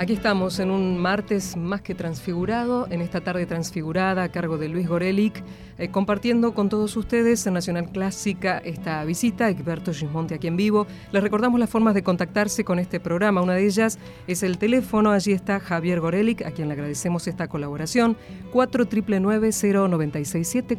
Aquí estamos en un martes más que transfigurado, en esta tarde transfigurada a cargo de Luis Gorelic, eh, compartiendo con todos ustedes en Nacional Clásica esta visita, Egberto Gismonte aquí en vivo. Les recordamos las formas de contactarse con este programa. Una de ellas es el teléfono, allí está Javier Gorelic, a quien le agradecemos esta colaboración, 4999-0967,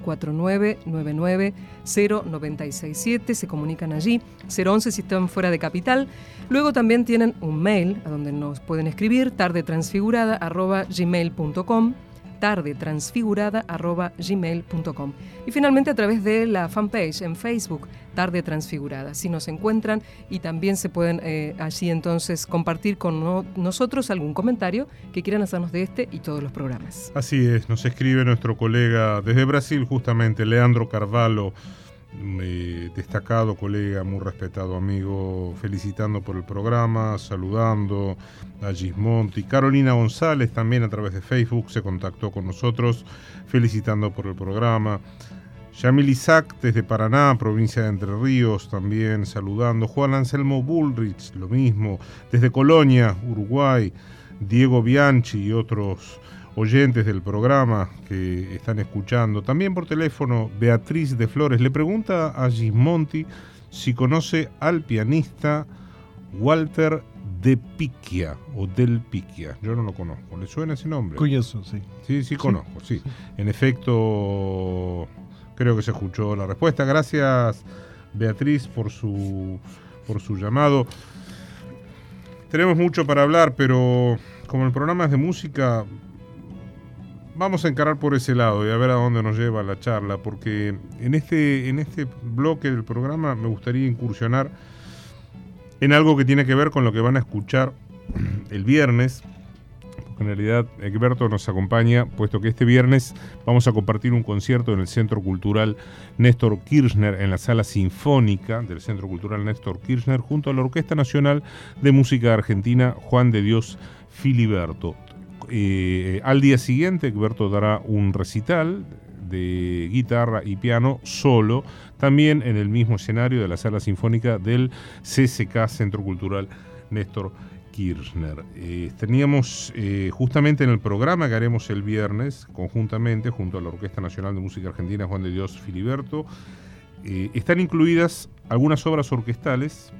4999-0967, se comunican allí, 011 si están fuera de capital. Luego también tienen un mail a donde nos pueden escribir tardetransfigurada.gmail.com tardetransfigurada.gmail.com y finalmente a través de la fanpage en Facebook Tarde Transfigurada. Si nos encuentran y también se pueden eh, allí entonces compartir con nosotros algún comentario que quieran hacernos de este y todos los programas. Así es, nos escribe nuestro colega desde Brasil justamente, Leandro Carvalho destacado colega, muy respetado amigo, felicitando por el programa, saludando a Gismonti. Carolina González también a través de Facebook se contactó con nosotros, felicitando por el programa. Yamil Isaac desde Paraná, provincia de Entre Ríos, también saludando. Juan Anselmo Bullrich, lo mismo. Desde Colonia, Uruguay. Diego Bianchi y otros oyentes del programa que están escuchando. También por teléfono, Beatriz de Flores le pregunta a Gismonti si conoce al pianista Walter de Piquia o del Piquia. Yo no lo conozco. ¿Le suena ese nombre? Curioso, sí. Sí, sí, conozco, sí. En efecto, creo que se escuchó la respuesta. Gracias, Beatriz, por su, por su llamado. Tenemos mucho para hablar, pero como el programa es de música, vamos a encarar por ese lado y a ver a dónde nos lleva la charla, porque en este, en este bloque del programa me gustaría incursionar en algo que tiene que ver con lo que van a escuchar el viernes. En realidad Egberto nos acompaña, puesto que este viernes vamos a compartir un concierto en el Centro Cultural Néstor Kirchner, en la Sala Sinfónica del Centro Cultural Néstor Kirchner, junto a la Orquesta Nacional de Música Argentina Juan de Dios Filiberto. Eh, al día siguiente, Egberto dará un recital de guitarra y piano solo, también en el mismo escenario de la sala sinfónica del CCK Centro Cultural Néstor Kirchner. Eh, teníamos eh, justamente en el programa que haremos el viernes, conjuntamente, junto a la Orquesta Nacional de Música Argentina Juan de Dios Filiberto, están incluidas algunas obras orquestales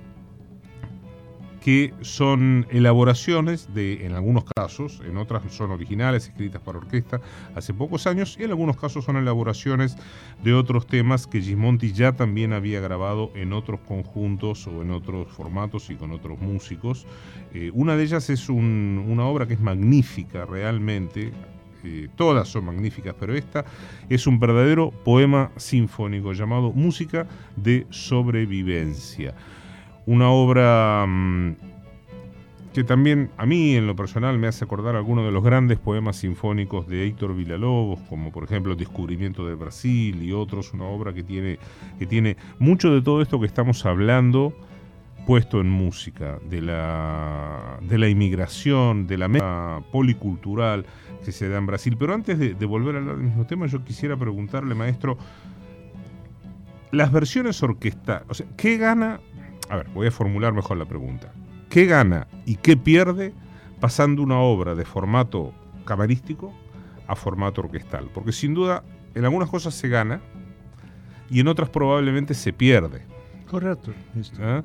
que son elaboraciones de, en algunos casos, en otras son originales, escritas para orquesta hace pocos años, y en algunos casos son elaboraciones de otros temas que Gismonti ya también había grabado en otros conjuntos o en otros formatos y con otros músicos. Eh, una de ellas es una obra que es magnífica realmente, eh, todas son magníficas, pero esta es un verdadero poema sinfónico llamado Música de Sobrevivencia una obra mm, que también a mí en lo personal me hace acordar algunos de los grandes poemas sinfónicos de Héctor Villalobos, como por ejemplo Descubrimiento de Brasil y otros, una obra que tiene, que tiene mucho de todo esto que estamos hablando puesto en música, de la, de la inmigración, de la policultural que se da en Brasil. Pero antes de, de volver a hablar del mismo tema, yo quisiera preguntarle, maestro, las versiones orquestales, o sea, ¿qué gana a ver, voy a formular mejor la pregunta. ¿Qué gana y qué pierde pasando una obra de formato camarístico a formato orquestal? Porque sin duda en algunas cosas se gana y en otras probablemente se pierde. Correcto. ¿Ah?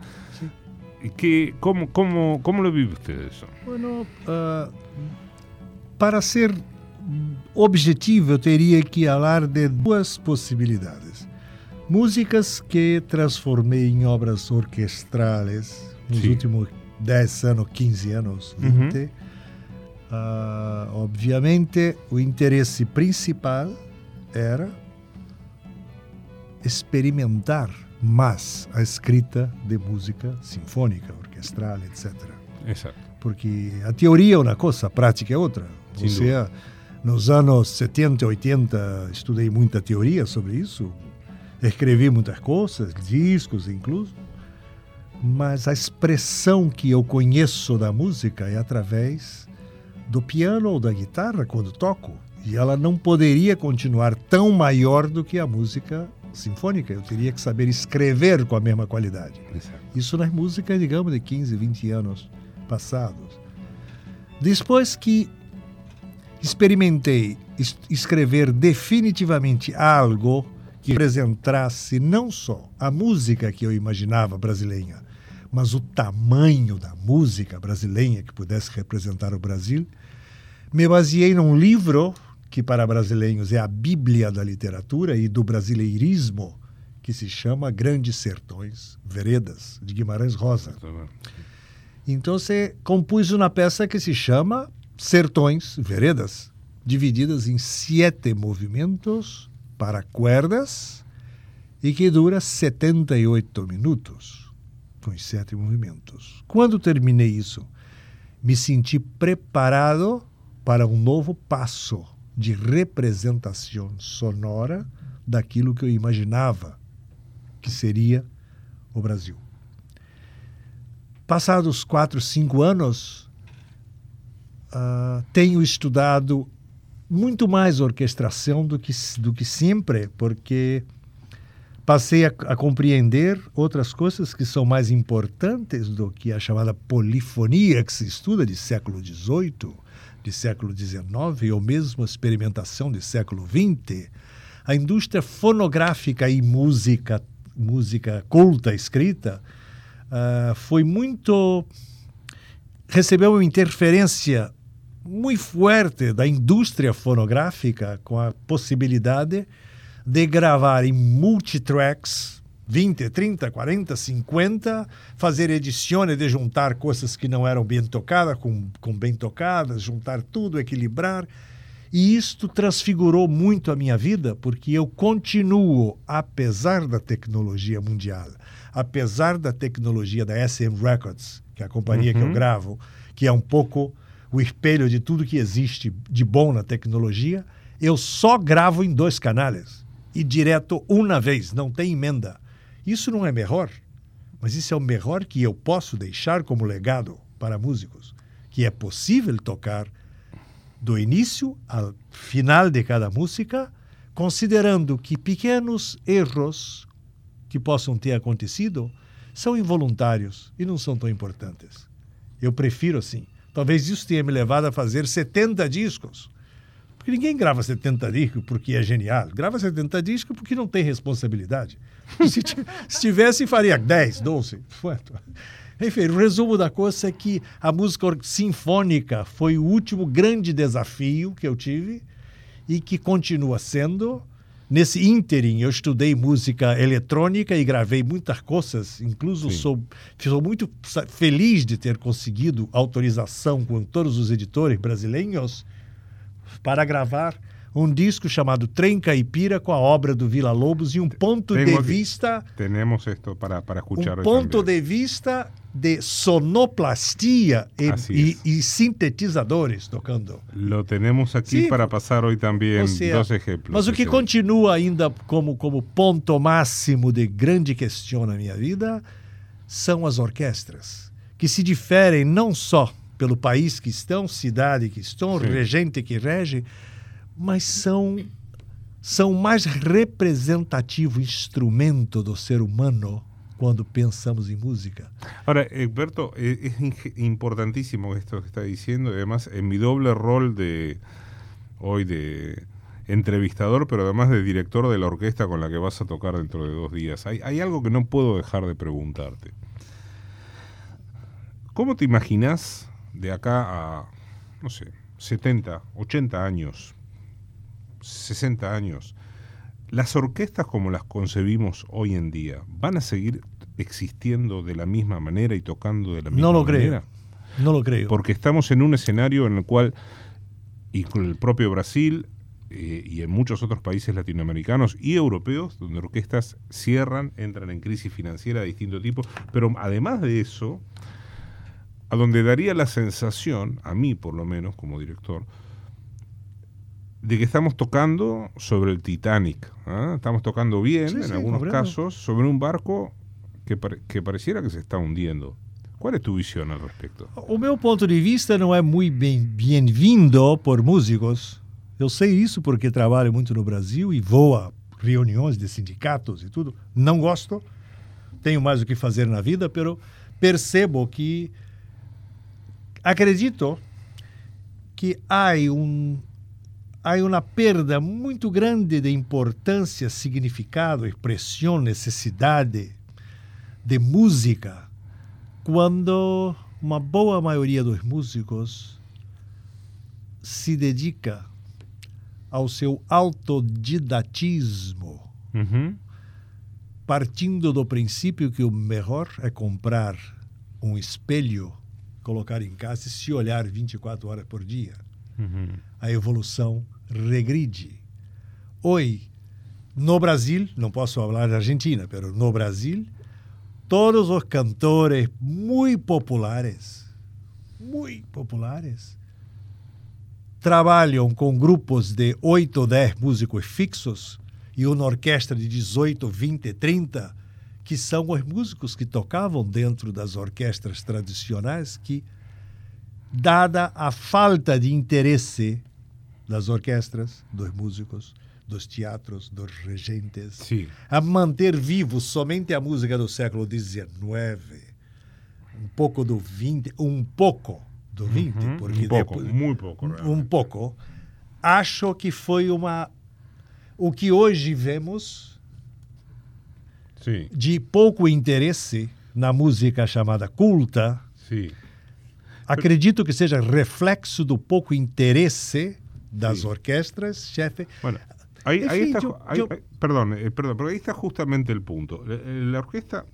¿Y qué, cómo, cómo, cómo, lo vive usted eso? Bueno, uh, para ser objetivo, teria que hablar de duas possibilidades. Músicas que transformei em obras orquestrais nos Sim. últimos 10 anos, 15 anos, 20. Uhum. Uh, obviamente, o interesse principal era experimentar mais a escrita de música sinfônica, orquestral, etc. Exato. Porque a teoria é uma coisa, a prática é outra. Ou seja, nos anos 70, 80, estudei muita teoria sobre isso, escrevi muitas coisas, discos incluso, mas a expressão que eu conheço da música é através do piano ou da guitarra quando toco. E ela não poderia continuar tão maior do que a música sinfônica. Eu teria que saber escrever com a mesma qualidade. Isso nas músicas, digamos, de 15, 20 anos passados. Depois que experimentei es escrever definitivamente algo que representasse não só a música que eu imaginava brasileira, mas o tamanho da música brasileira que pudesse representar o Brasil, me baseei num livro que para brasileiros é a Bíblia da literatura e do brasileirismo, que se chama Grandes Sertões Veredas, de Guimarães Rosa. Então você compôs uma peça que se chama Sertões Veredas, divididas em sete movimentos para cuerdas e que dura 78 minutos, com os sete movimentos. Quando terminei isso, me senti preparado para um novo passo de representação sonora daquilo que eu imaginava que seria o Brasil. Passados quatro, cinco anos, uh, tenho estudado muito mais orquestração do que, do que sempre, porque passei a, a, compreender outras coisas que são mais importantes do que a chamada polifonia que se estuda de século XVIII, de século XIX ou mesmo a experimentação de século XX. A indústria fonográfica e música música culta escrita, uh, foi muito. recebeu uma interferência muito forte da indústria fonográfica com a possibilidade de gravar em multitracks 20, 30, 40, 50, fazer edições de juntar coisas que não eram bem tocadas com, com bem tocadas, juntar tudo, equilibrar. E isto transfigurou muito a minha vida, porque eu continuo, apesar da tecnologia mundial, apesar da tecnologia da SM Records, que é a companhia uhum. que eu uhum. gravo, que é um pouco o espelho de tudo que existe de bom na tecnologia, eu só gravo em dois canais e direto uma vez, não tem emenda. Isso não é melhor, mas isso é o melhor que eu posso deixar como legado para músicos, que é possível tocar do início ao final de cada música, considerando que pequenos erros que possam ter acontecido são involuntários e não são tão importantes. Eu prefiro assim. Talvez isso tenha me levado a fazer 70 discos. Porque ninguém grava 70 discos porque é genial. Grava 70 discos porque não tem responsabilidade. Se, se tivesse, faria 10, 12. Enfim, o resumo da coisa é que a música sinfônica foi o último grande desafio que eu tive e que continua sendo. Nesse ínterim, eu estudei música eletrônica e gravei muitas coisas. Incluso sou, sou muito feliz de ter conseguido autorização com todos os editores brasileiros para gravar um disco chamado Trem Caipira com a obra do Vila Lobos e um ponto Tengo de vista. Temos isto para, para escuchar Um ponto de vista de sonoplastia e, sintetizadores tocando. Lo temos aqui Sim, para passar hoje também dois exemplos. Mas o que continua ainda como, como ponto máximo de grande questão na minha vida são as orquestras, que se diferem não só pelo país que estão, cidade que estão, Sim. regente que rege, mas são são mais representativo instrumento do ser humano quando pensamos em música. Ahora, Egberto, es, importantísimo esto que está diciendo, además en mi doble rol de hoy de entrevistador, pero además de director de la orquesta con la que vas a tocar dentro de dos días, hay, hay algo que no puedo dejar de preguntarte. ¿Cómo te imaginas de acá a, no sé, 70, 80 años, 60 años, las orquestas como las concebimos hoy en día, ¿van a seguir existiendo de la misma manera y tocando de la misma no lo manera? Creo. No lo creo. Porque estamos en un escenario en el cual, y con el propio Brasil eh, y en muchos otros países latinoamericanos y europeos, donde orquestas cierran, entran en crisis financiera de distinto tipo, pero además de eso, a donde daría la sensación, a mí por lo menos como director, de que estamos tocando sobre el Titanic. ¿ah? Estamos tocando bien, sí, en sí, algunos casos, sobre un barco que, que pareciera que se está hundiendo. Qual é a tua visão al respeito? O meu ponto de vista não é muito bem-vindo por músicos. Eu sei isso porque trabalho muito no Brasil e vou a reuniões de sindicatos e tudo. Não gosto, tenho mais o que fazer na vida, pero percebo que acredito que há um há uma perda muito grande de importância, significado, expressão, necessidade de música quando uma boa maioria dos músicos se dedica ao seu autodidatismo, Uhum. partindo do princípio que o melhor é comprar um espelho, colocar em casa e se olhar 24 horas por dia. Uhum. A evolução regride. Hoje, no Brasil, não posso falar da Argentina, mas no Brasil, todos os cantores muito populares, muito populares, trabalham com grupos de 8 ou 10 músicos fixos e uma orquestra de 18, 20, 30, que são os músicos que tocavam dentro das orquestras tradicionais que, dada a falta de interesse das orquestras, dos músicos, dos teatros, dos regentes, Sí. a manter vivo somente a música do século XIX, um pouco do 20, um pouco do 20, Uhum. porque Un poco, depois- muy poco. um realmente. pouco, acho que foi uma o que hoje vemos Sí, de pouco interesse na música chamada culta, sí. acredito que seja reflexo do pouco interesse das Sim. orquestras, chefe. Bueno, ahí, En ahí fin, está, yo- ahí- yo- ahí- perdón, eh, perdón, pero ahí está justamente el punto. La, la orquesta,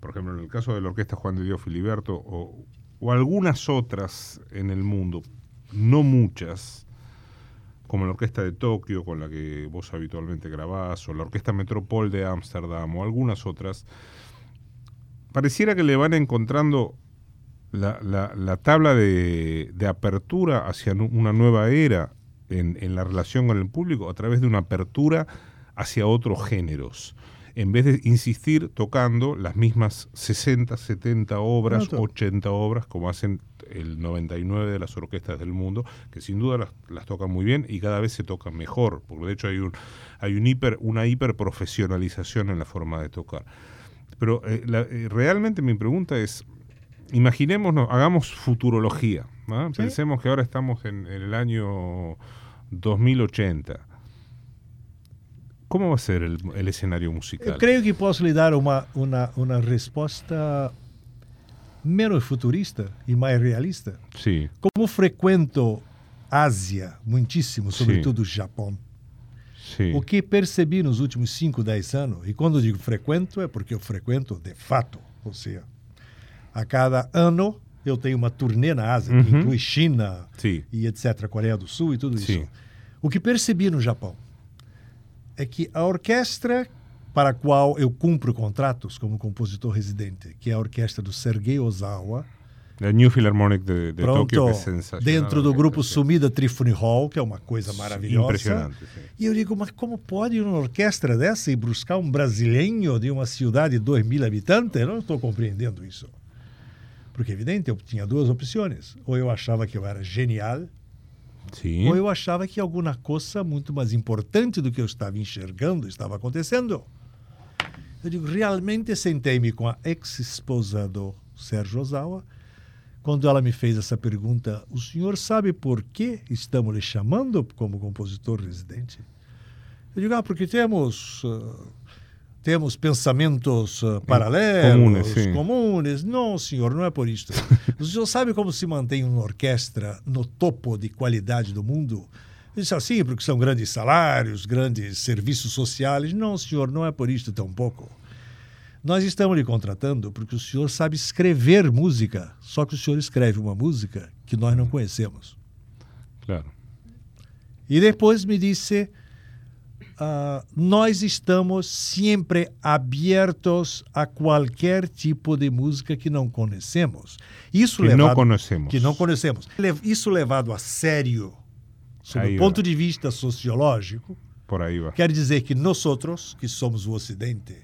por ejemplo, en el caso de la orquesta Juan de Dios Filiberto o, o algunas otras en el mundo, no muchas, como la orquesta de Tokio con la que vos habitualmente grabás, o la orquesta Metropol de Ámsterdam, o algunas otras, pareciera que le van encontrando la, la- la tabla de, de apertura hacia una nueva era en, en la relación con el público a través de una apertura hacia otros géneros. En vez de insistir tocando las mismas 60, 70 obras, Claro. 80 obras, como hacen el 99 de las orquestas del mundo, que sin duda las, las tocan muy bien y cada vez se tocan mejor, porque de hecho hay, un, hay un hiper, una hiperprofesionalización en la forma de tocar. Pero eh, la- eh, realmente mi pregunta es, imaginémonos, hagamos futurología. ¿ah? Sí. Pensemos que ahora estamos en, en el año 2080. ¿Cómo va a ser el, el escenario musical? Eu creio que lhe dar uma, uma, uma resposta menos futurista e mais realista. Sí, Como frequento Ásia muitíssimo, sobretudo o Japão, sí. o que percebi nos últimos 5, 10 anos, e quando digo frequento, é porque eu frequento de fato. Ou seja, a cada ano eu tenho uma turnê na Ásia, que Uhum. inclui China Sí, e etc., Coreia do Sul e tudo isso. Sim. O que percebi no Japão é que a orquestra para a qual eu cumpro contratos como compositor residente, que é a orquestra do Sergei Ozawa, el New Philharmonic de, de pronto, que es sensacional. dentro do grupo Sí. Sumida Trifone Hall, que é uma coisa maravilhosa. Impressionante, sí. E eu digo, mas como pode uma orquestra dessa e buscar um brasileiro de uma cidade de 2 mil habitantes? Eu não estou compreendendo isso. Porque, evidente, eu tinha duas opções. Ou eu achava que eu era genial, Sí. ou eu achava que alguma coisa muito mais importante do que eu estava enxergando estava acontecendo. Eu digo, realmente sentei-me com a ex-esposa do Sérgio Ozawa, quando ela me fez essa pergunta, o senhor sabe por que estamos lhe chamando como compositor residente? Eu digo, ah, porque temos, ah, temos pensamentos ah, paralelos, comunes, comunes. Não, senhor, não é por isto. o senhor sabe como se mantém uma orquestra no topo de qualidade do mundo? Disse assim, porque são grandes salários, grandes serviços sociais. Não, senhor, não é por isto tampouco. Nós estamos lhe contratando porque o senhor sabe escrever música, só que o senhor escreve uma música que nós não conhecemos. Claro. E depois me disse: ah, nós estamos sempre abertos a qualquer tipo de música que não conhecemos. Isso Que levado, no conocemos. que não conhecemos. Isso levado a sério, sob Aí o ponto de vista sociológico, Por va. quer dizer que nós outros, que somos o Ocidente,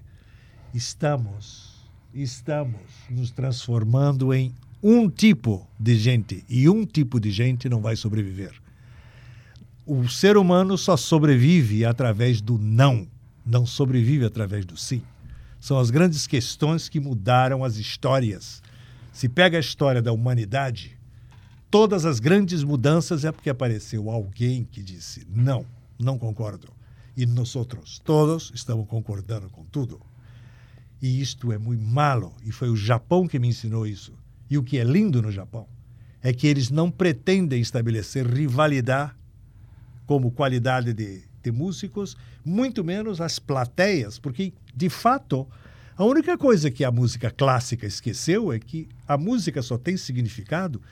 estamos, estamos nos transformando em um tipo de gente e um tipo de gente não vai sobreviver. O ser humano só sobrevive através do não, não sobrevive através do sim. São as grandes questões que mudaram as histórias. Se pega a história da humanidade, todas as grandes mudanças é porque apareceu alguém que disse: não, não concordo. E nós outros, todos, estamos concordando com tudo. E isto é muito malo. E foi o Japão que me ensinou isso. E o que é lindo no Japão é que eles não pretendem estabelecer rivalidade como qualidade de, de músicos, muito menos as plateias, porque, de fato, a única coisa que a música clássica esqueceu é que a música só tem significado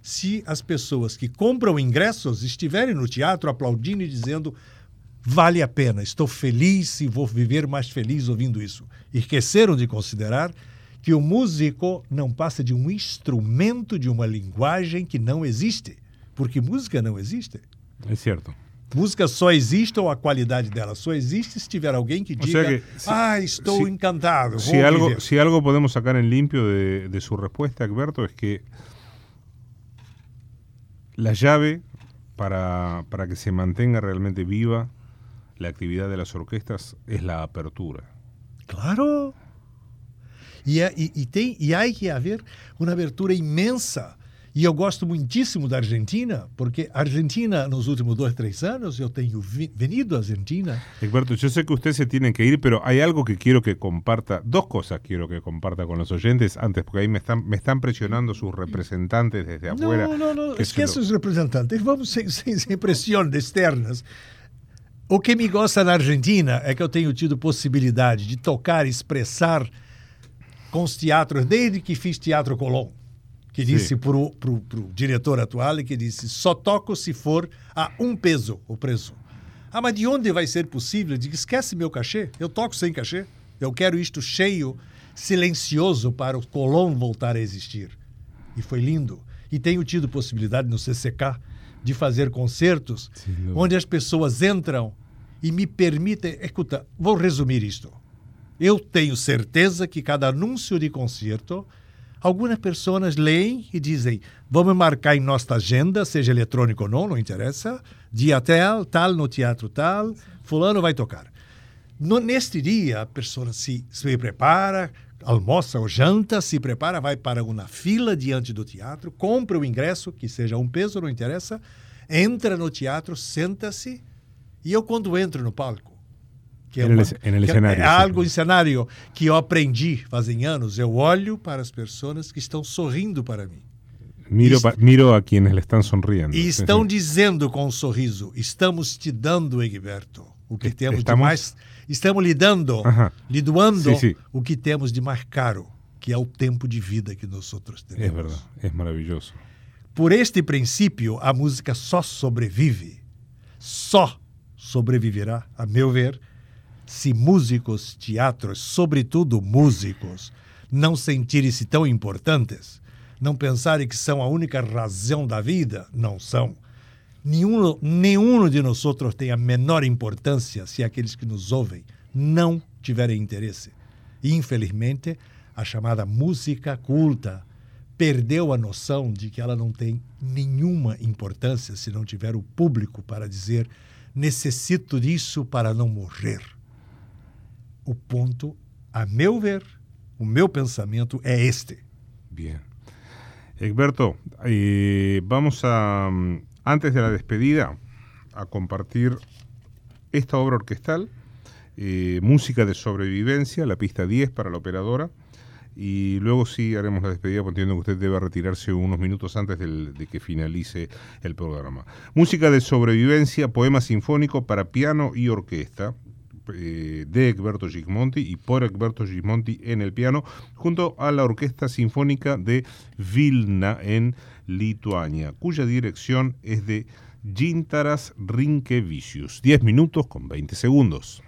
se as pessoas que compram ingressos estiverem no teatro aplaudindo e dizendo vale a pena, estou feliz e vou viver mais feliz ouvindo isso. Esqueceram de considerar que o músico não passa de um instrumento de uma linguagem que não existe, porque música não existe. É certo. Música só existe, ou a qualidade dela só existe se tiver alguém que diga, que, si, ah, estou si, encantado. Si algo, si algo podemos sacar en limpio de, de su respuesta, Alberto, es que la llave para, para que se mantenga realmente viva la actividad de las orquestas es la apertura. Claro. E, e, tem, e há que haver uma abertura imensa. E eu gosto muitíssimo da Argentina, porque a Argentina, nos últimos dois, três anos, eu tenho venido à Argentina. Egberto, yo sé que usted se tiene que ir, pero hay algo que quiero que comparta, dos cosas quiero que comparta con los oyentes antes, porque ahí me están, me están presionando sus representantes desde afuera. No, no, no, esqueça lo... os representantes, vamos sem, sem, sem pressão externas. O que me gosta na Argentina é que eu tenho tido possibilidade de tocar, expressar com os teatros, desde que fiz Teatro Colón, que disse para o diretor atual, que disse, só toco se for a um peso o preço. Ah, mas de onde vai ser possível? Eu digo, esquece meu cachê, eu toco sem cachê. Eu quero isto cheio, silencioso para o Colón voltar a existir. E foi lindo. E tenho tido possibilidade no CCK de fazer concertos Sim, onde as pessoas entram e me permitem. Escuta, vou resumir isto. Eu tenho certeza que cada anúncio de concerto, algumas pessoas leem e dizem: vamos marcar em nossa agenda, seja eletrônico ou não, não interessa, dia tal, tal, no teatro tal, Fulano vai tocar. No, neste dia, a pessoa se, se prepara, almoça ou janta, se prepara, vai para uma fila diante do teatro, compra o ingresso, que seja um peso, não interessa, entra no teatro, senta-se, e eu quando entro no palco, que é, uma, que é algo em cenário que eu aprendi fazem anos, eu olho para as pessoas que estão sorrindo para mim. Miro, miro a quienes le están sonriendo. E estão dizendo com um sorriso: estamos te dando, Egberto, o que temos estamos... de mais estamos lhe dando, lhe doando sí, sí. o que temos de mais caro, que é o tempo de vida que nós outros temos. É verdade, é maravilhoso. Por este princípio, a música só sobrevive, só sobreviverá, a meu ver, se músicos, teatros, sobretudo músicos, não sentirem-se tão importantes, não pensarem que são a única razão da vida, não são Nenhum, nenhum de nós outros tem a menor importância se aqueles que nos ouvem não tiverem interesse. Infelizmente, a chamada música culta perdeu a noção de que ela não tem nenhuma importância se não tiver o público para dizer necessito disso para não morrer. O ponto, a meu ver, o meu pensamento é este. Bien. Egberto, eh, vamos a antes de la despedida, a compartir esta obra orquestal, eh, música de sobrevivencia, la pista 10 para la operadora. Y luego sí haremos la despedida, porque entiendo que usted debe retirarse unos minutos antes de que finalice el programa. Música de sobrevivencia, poema sinfónico para piano y orquesta, eh, de Egberto Gismonti y por Egberto Gismonti en el piano, junto a la Orquesta Sinfónica de Vilna en Lituania, cuya dirección es de Gintaras Rinkevicius. 10 minutos con 20 segundos.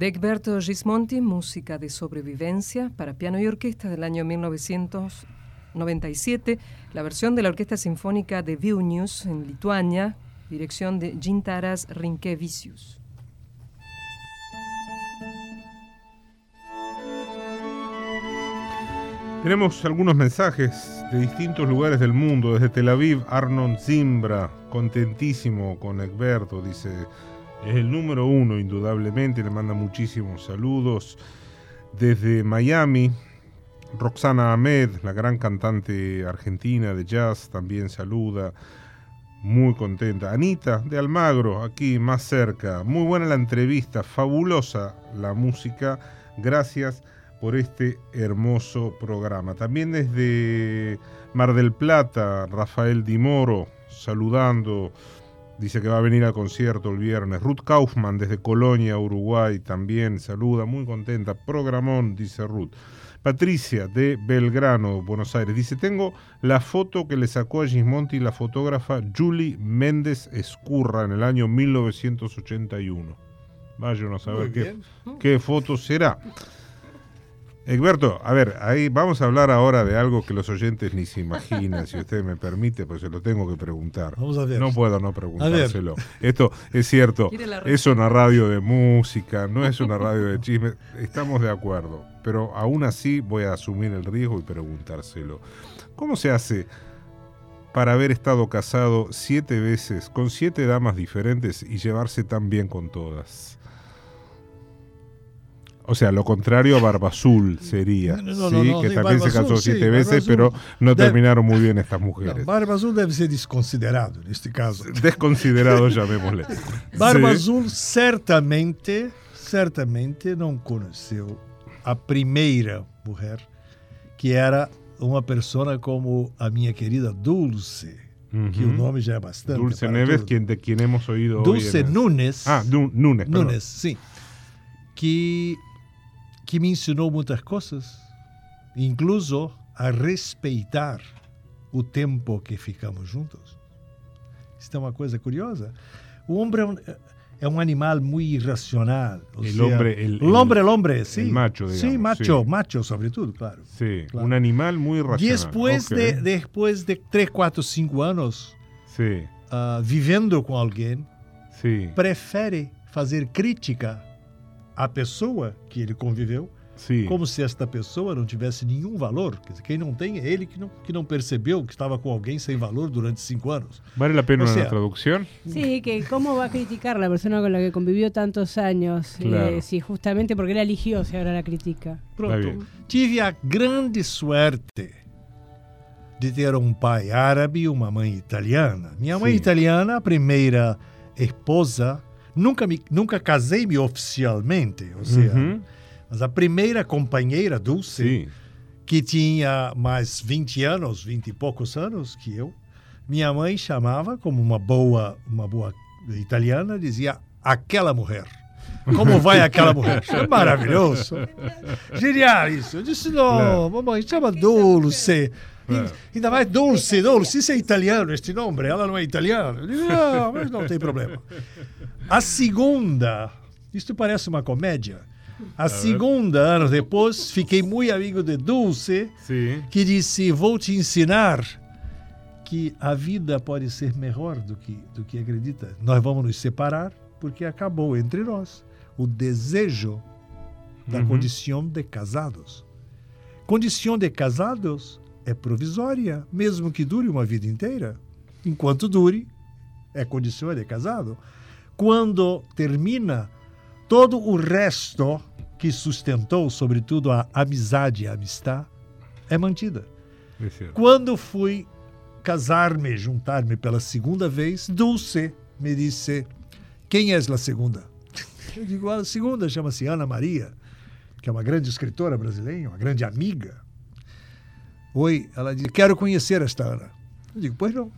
De Egberto Gismonti, música de sobrevivencia para piano y orquesta del año 1997, la versión de la Orquesta Sinfónica de Vilnius en Lituania, dirección de Gintaras Rinkevicius. Tenemos algunos mensajes de distintos lugares del mundo. Desde Tel Aviv, Arnon Zimbra, contentísimo con Egberto, dice, es el número uno indudablemente, le manda muchísimos saludos. Desde Miami, Roxana Ahmed, la gran cantante argentina de jazz, también saluda. Muy contenta. Anita de Almagro, aquí más cerca. Muy buena la entrevista, fabulosa la música. Gracias por este hermoso programa. También desde Mar del Plata, Rafael Di Moro, saludando, dice que va a venir al concierto el viernes. Ruth Kaufman desde Colonia, Uruguay, también saluda, muy contenta. Programón, dice Ruth. Patricia de Belgrano, Buenos Aires, dice, tengo la foto que le sacó a Gismonti la fotógrafa Julie Méndez Escurra en el año 1981. Vaya a saber qué, qué foto será. Egberto, a ver, ahí vamos a hablar ahora de algo que los oyentes ni se imaginan, si usted me permite, pues se lo tengo que preguntar. Vamos a ver. No puedo no preguntárselo. Esto es cierto, es una radio de música, no es una radio de chismes, estamos de acuerdo, pero aún así voy a asumir el riesgo y preguntárselo. ¿Cómo se hace para haber estado casado siete veces con siete damas diferentes y llevarse tan bien con todas? O sea, lo contrario a Barba Azul sería, ¿sí? que también se casó siete veces, pero no terminaron muy bien estas mujeres. Barba Azul debe ser desconsiderado en este caso. Desconsiderado, llamémosle. Barba Azul certamente, certamente não conheceu a primeira mulher, que era uma pessoa como a minha querida Dulce. que o nome já é bastante. Dulce Neves, quien, de quien hemos oído Dulce hoy. Nunes. Ah, Nunes. Nunes, sim. Que que me ensinou muitas coisas, incluso a respeitar o tempo que ficamos juntos. Isso é uma coisa curiosa. O homem é um, é um animal muito irracional. O el sea, hombre, el, el, hombre, el hombre, sí. El macho, digamos. Sí, macho, sí. macho sobre todo, claro. Sí, claro. un animal muy irracional. Después, okay. de, después de 3, 4, 5 anos sí. uh, vivendo com alguém, sí. prefere fazer crítica à pessoa que ele conviveu, Sim. como se esta pessoa não tivesse nenhum valor. Quer dizer, quem não tem é ele que não, que não percebeu que estava com alguém sem valor durante cinco anos. ¿Vale la pena o sea, una traducción? Sí, que cómo va a criticar la persona con la que convivió tantos años, claro. eh, si justamente porque la eligió, si ahora la critica. Pronto. Tive a grande suerte de ter um pai árabe e uma mãe italiana. Minha mãe Sim. italiana, a primeira esposa, nunca me nunca casei-me oficialmente, ou seja, Uhum. mas a primeira companheira Dulce, Sí. que tinha mais 20 anos, 20 e poucos anos que eu, minha mãe chamava como uma boa, uma boa italiana, dizia aquela mulher. Como vai aquela mulher? É maravilhoso. Genial isso. Eu disse, não, Claro. mamãe, chama Dulce. Claro. Ainda mais Dulce, Dulce, isso é italiano, este nome, ela não é italiana. Eu digo, não, mas não tem problema. A segunda, isto parece uma comédia. A segunda, anos depois, fiquei muito amigo de Dulce, Sí. que disse: Vou te ensinar que a vida pode ser melhor do que, do que acredita. Nós vamos nos separar porque acabou entre nós o desejo da Uhum. condição de casados. Condição de casados é provisória, mesmo que dure uma vida inteira. Enquanto dure, é condição de casado. Quando termina, todo o resto que sustentou, sobretudo a amizade e a amistade, é mantida. Cierto. Quando fui casar-me, juntar-me pela segunda vez, Dulce me disse: Quem és a segunda? Eu digo: A segunda chama-se Ana Maria, que é uma grande escritora brasileira, uma grande amiga. Oi, ela disse: Quero conhecer esta Ana. Eu digo: Pois não.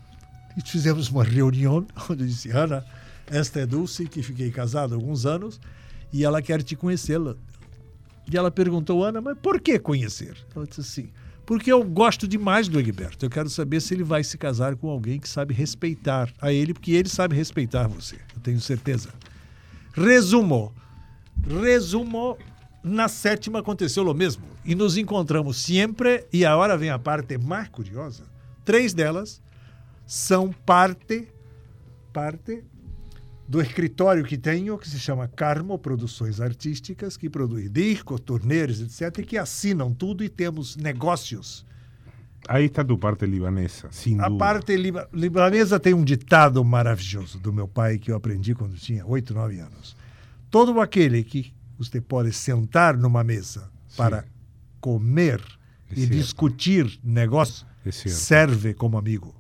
E fizemos uma reunião onde eu disse: Ana, esta é Dulce, que fiquei casado há alguns anos, e ela quer te conhecê-la. E ela perguntou, Ana, mas por que conhecer? Ela disse assim, porque eu gosto demais do Egberto. Eu quero saber se ele vai se casar com alguém que sabe respeitar a ele, porque ele sabe respeitar você. Eu tenho certeza. Resumo, Resumo, na sétima aconteceu o mesmo. E nos encontramos sempre, e agora vem a parte mais curiosa. Três delas são parte, parte do escritório que tenho, que se chama Carmo Produções Artísticas, que produz discos, turnês, etc., e que assinam tudo e temos negócios. Aí está tu parte libanesa, sem A parte liba- libanesa tem um ditado maravilhoso do meu pai que eu aprendi quando tinha 8, 9 anos. Todo aquele que você pode sentar numa mesa para comer É e discutir negócio É serve como amigo.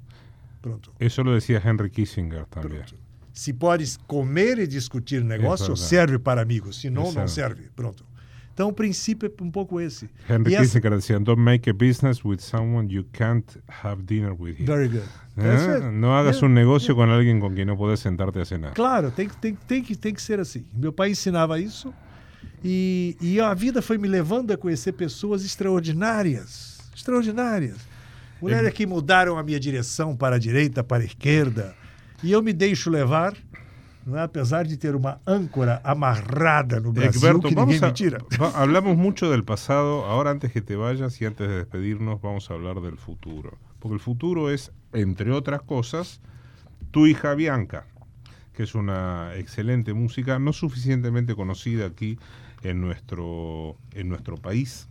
Pronto. Eso lo decía Henry Kissinger también. Pronto. Se podes comer e discutir negócio, verdade. serve para amigos. Se não, É não serve. Pronto. Então, o princípio é um pouco esse. Henry essa- Kissinger decía, don't make a business with someone you can't have dinner with him. Very good. ¿Eh? That's it. No hagas Yeah. un negocio con alguien con quien no podés sentarte a cenar. Claro, tem, tem, tem, que, tem que ser assim. Meu pai ensinava isso e, e a vida foi me levando a conhecer pessoas extraordinárias. Extraordinárias. Mulheres que mudaram a minha direção para a direita, para a esquerda. E eu me deixo levar, é? apesar de ter uma âncora amarrada no Brasil Egberto, que vamos ninguém a- me tira. va- hablamos mucho del pasado, ahora antes que te vayas y antes de despedirnos vamos a hablar del futuro. Porque el futuro es, entre otras cosas, tu hija Bianca, que es una excelente música, no suficientemente conocida aquí en nuestro, en nuestro país.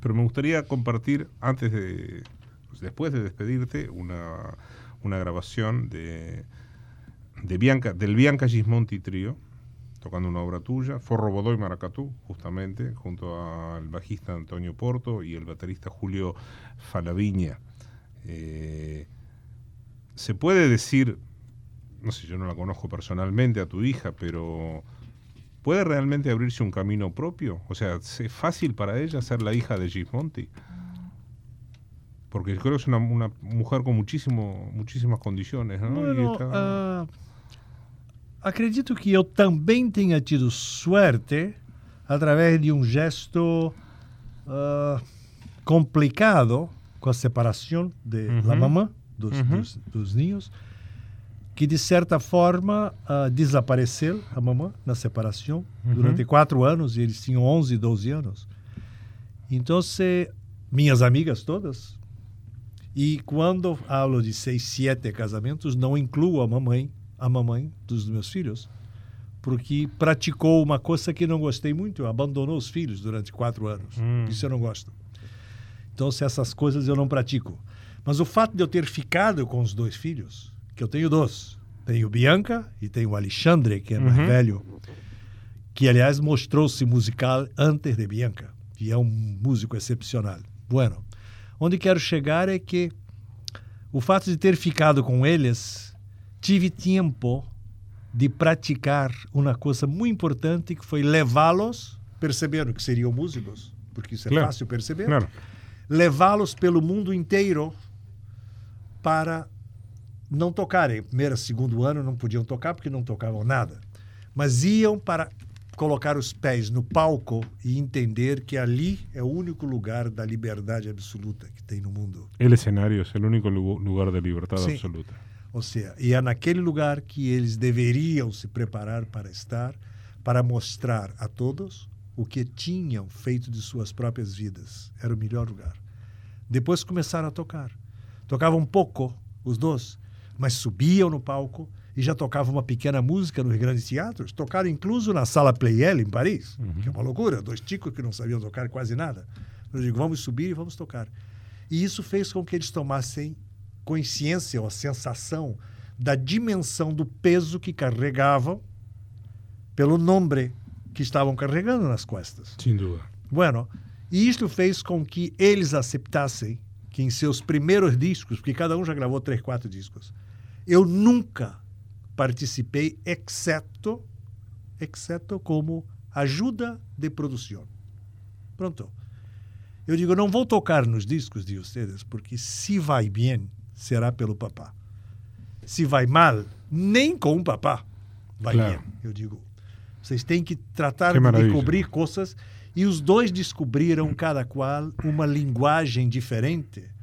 Pero me gustaría compartir, antes de, pues, después de despedirte, una, una grabación de, de Bianca, del Bianca Gismonti Trío, tocando una obra tuya, Forro Bodoy Maracatú, justamente, junto al bajista Antonio Porto y el baterista Julio Falaviña. Eh, se puede decir, no sé, yo no la conozco personalmente a tu hija, pero ¿puede realmente abrirse un camino propio? O sea, ¿es fácil para ella ser la hija de Gismonti? Porque creo que es una, una mujer con muchísimo, muchísimas condiciones, ¿no? Y Bueno, está- ah, acredito que eu também tenha tido sorte através de um gesto ah, complicado com a separação de la mamã dos, Uhum. dos, dos ninhos, que de certa forma ah, desapareceu a mamã na separação Uhum. durante quatro anos e eles tinham 11, 12 anos. Então, se- minhas amigas todas e quando falo de seis, sete casamentos, não incluo a mamãe, a mamãe dos meus filhos, porque praticou uma coisa que não gostei muito, abandonou os filhos durante quatro anos. Hum. Isso eu não gosto. Então, se essas coisas eu não pratico. Mas o fato de eu ter ficado com os dois filhos, que eu tenho dois, tenho Bianca e tenho Alexandre, que é mais Uhum. velho, que aliás mostrou-se musical antes de Bianca, e é um músico excepcional. Bueno, onde quero chegar é que o fato de ter ficado com eles, tive tempo de praticar uma coisa muito importante que foi levá-los, percebendo que seriam músicos, porque isso é Claro. fácil perceber, Claro. levá-los pelo mundo inteiro para não tocarem. Primeiro, segundo ano não podiam tocar porque não tocavam nada. Mas iam para colocar os pés no palco e entender que ali é o único lugar da liberdade absoluta que tem no mundo. El escenario es el único lu- lugar de libertad Sí. absoluta. Ou seja, e é naquele lugar que eles deveriam se preparar para estar, para mostrar a todos o que tinham feito de suas próprias vidas. Era o melhor lugar. Depois começaram a tocar. Tocavam pouco, os dois, mas subiam no palco e já tocavam uma pequena música nos grandes teatros. Tocaram incluso na Sala Playel, em Paris, que é uma loucura. Dois ticos que não sabiam tocar quase nada. Eu digo, vamos subir e vamos tocar. E isso fez com que eles tomassem consciência ou a sensação da dimensão do peso que carregavam pelo nome que estavam carregando nas costas. Sin duda. Bueno, e isto fez com que eles aceitassem que em seus primeiros discos, porque cada um já gravou três, quatro discos, eu nunca participei, exceto, exceto como ajuda de produção. Pronto. Eu digo, não vou tocar nos discos de vocês, porque se vai bem, será pelo papá. Se vai mal, nem com o papá vai Claro. bem. Eu digo, vocês têm que tratar Que de descobrir coisas. E os dois descobriram, cada qual, uma linguagem diferente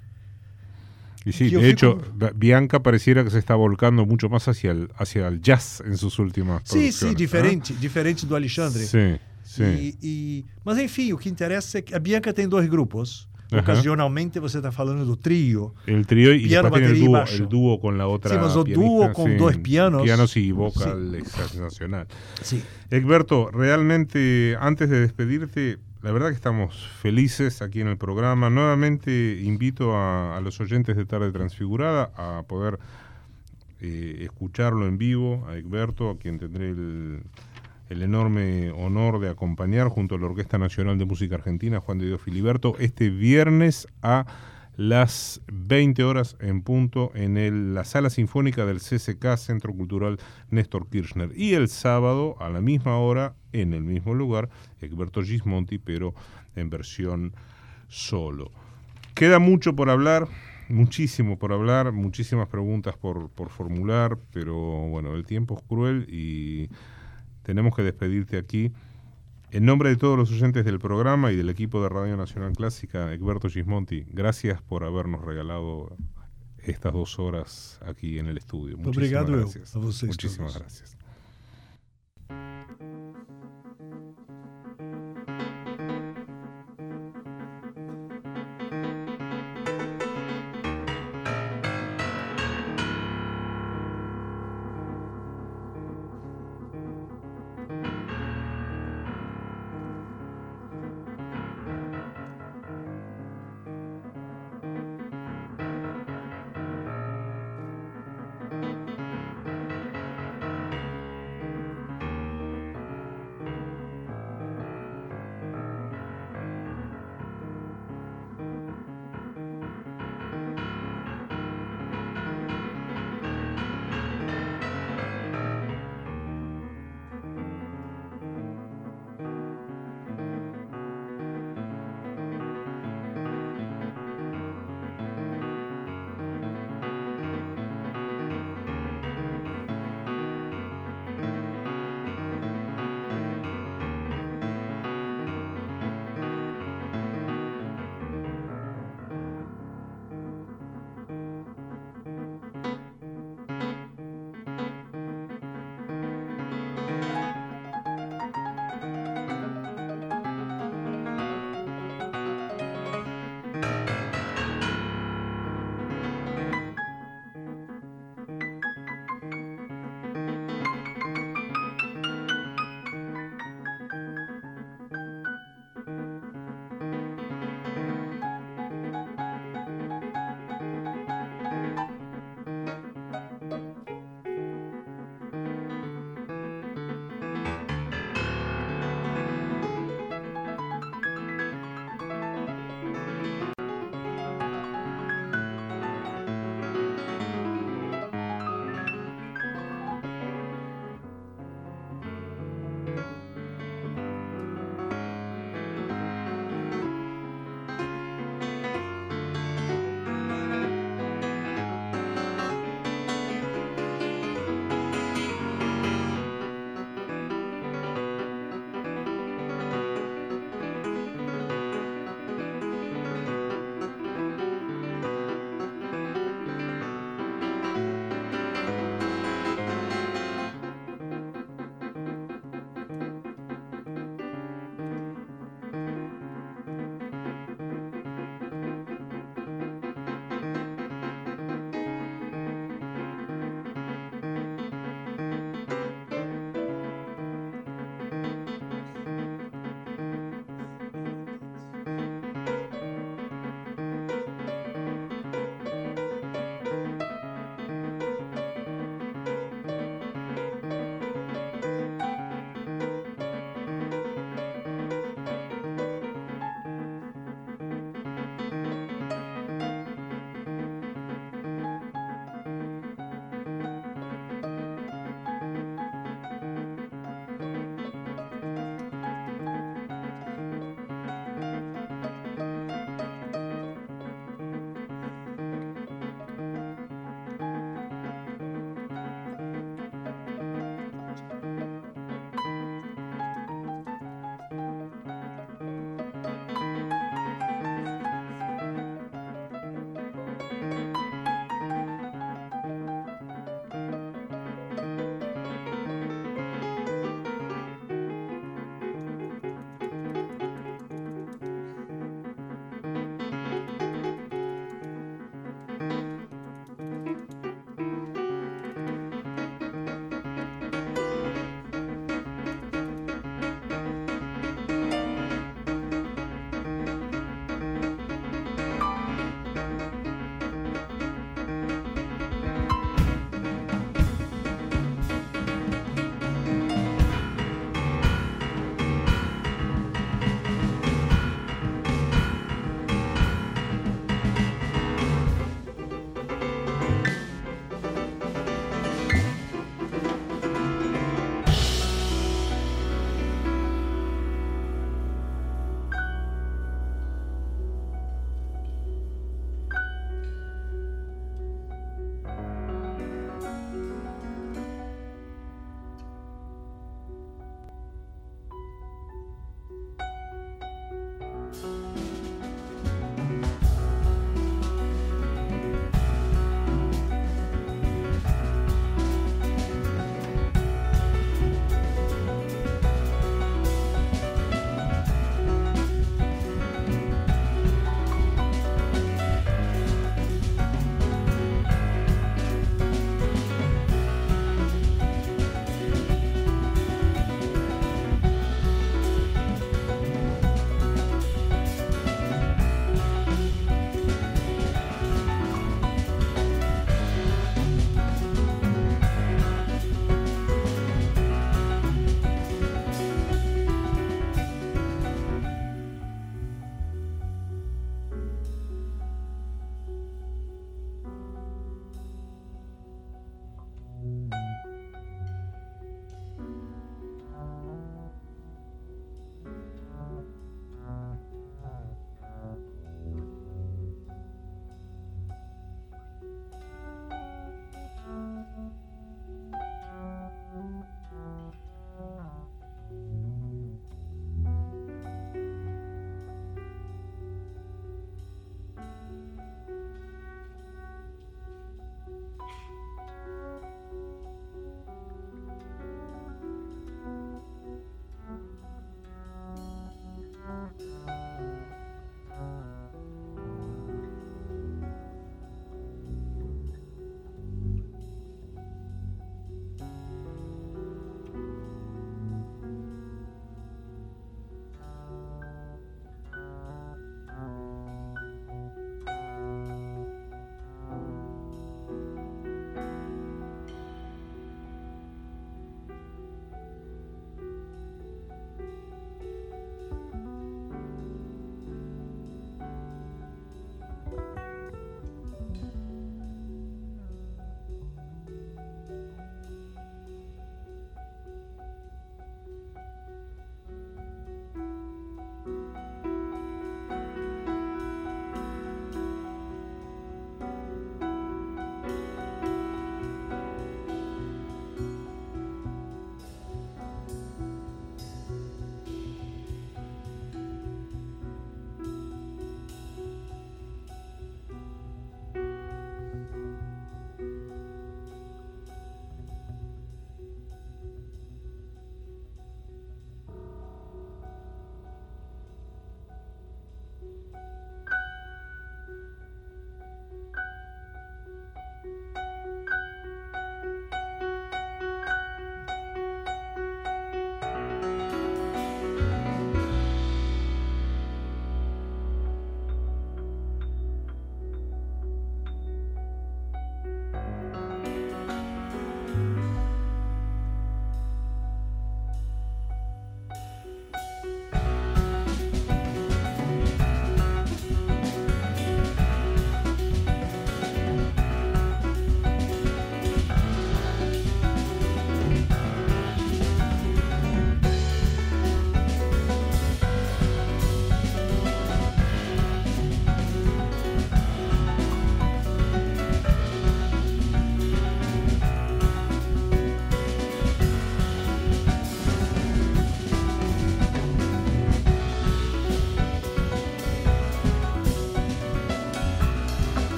Y sí, de hecho, Bianca pareciera que se está volcando mucho más hacia el, hacia el jazz en sus últimas Sí, sí, diferente, diferente do Alexandre. Sí, sí. E, e, mas enfim, o que interessa é que a Bianca tem dois grupos. Ocasionalmente você está falando do trio. El trío y piano, batería el, dúo, el dúo con la otra. Sí, mas o dúo con sí, dos pianos. Pianos y vocal sí. sensacional. Sí. Egberto, realmente antes de despedirte, la verdad que estamos felices aquí en el programa. Nuevamente invito a, los oyentes de Tarde Transfigurada a poder eh, escucharlo en vivo, a Egberto, a quien tendré el, el, enorme honor de acompañar junto a la Orquesta Nacional de Música Argentina, Juan de Dios Filiberto, este viernes a las 20 horas en punto en el, la sala sinfónica del CCK, Centro Cultural Néstor Kirchner. Y el sábado a la misma hora, en el mismo lugar, Egberto Gismonti, pero en versión solo. Queda mucho por hablar, muchísimo por hablar, muchísimas preguntas por, por formular, pero bueno, el tiempo es cruel y tenemos que despedirte aquí. En nombre de todos los oyentes del programa y del equipo de Radio Nacional Clásica, Egberto Gismonti, gracias por habernos regalado estas dos horas aquí en el estudio. Muchísimas gracias. Muchísimas gracias.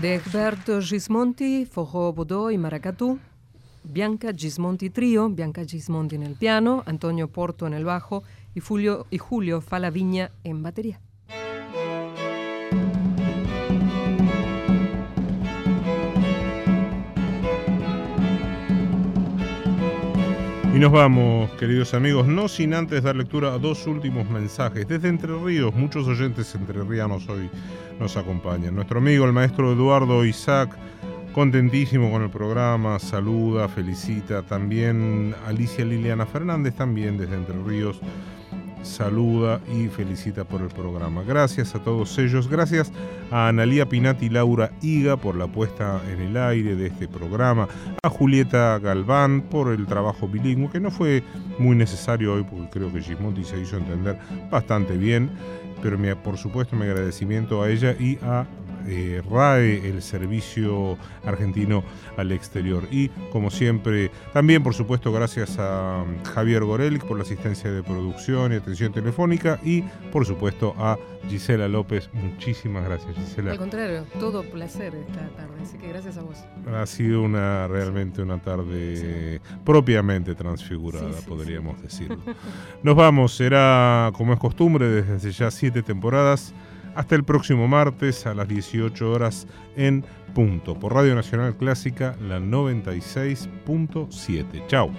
De Egberto Gismonti, Fojo Bodó y Maracatú. Bianca Gismonti Trío, Bianca Gismonti en el piano, Antonio Porto en el bajo y Julio, y Julio Falaviña en batería. Nos vamos, queridos amigos, no sin antes dar lectura a dos últimos mensajes. Desde Entre Ríos, muchos oyentes entrerrianos hoy nos acompañan. Nuestro amigo, el maestro Eduardo Isaac, contentísimo con el programa, saluda, felicita. También Alicia Liliana Fernández, también desde Entre Ríos, saluda y felicita por el programa. Gracias a todos ellos, gracias a Analía Pinati y Laura Higa por la puesta en el aire de este programa, a Julieta Galván por el trabajo bilingüe, que no fue muy necesario hoy porque creo que Gismonti se hizo entender bastante bien, pero por supuesto mi agradecimiento a ella y a eh, RAE, el servicio argentino al exterior. Y como siempre, también por supuesto gracias a um, Javier Gorelic por la asistencia de producción y atención telefónica y por supuesto a Gisela López. Muchísimas gracias Gisela. Al contrario, todo placer esta tarde, así que gracias a vos. Ha sido una realmente una tarde propiamente transfigurada, podríamos decirlo. Nos vamos, será como es costumbre desde ya siete temporadas. Hasta el próximo martes a las 18 horas en punto por Radio Nacional Clásica, la 96.7. Chao.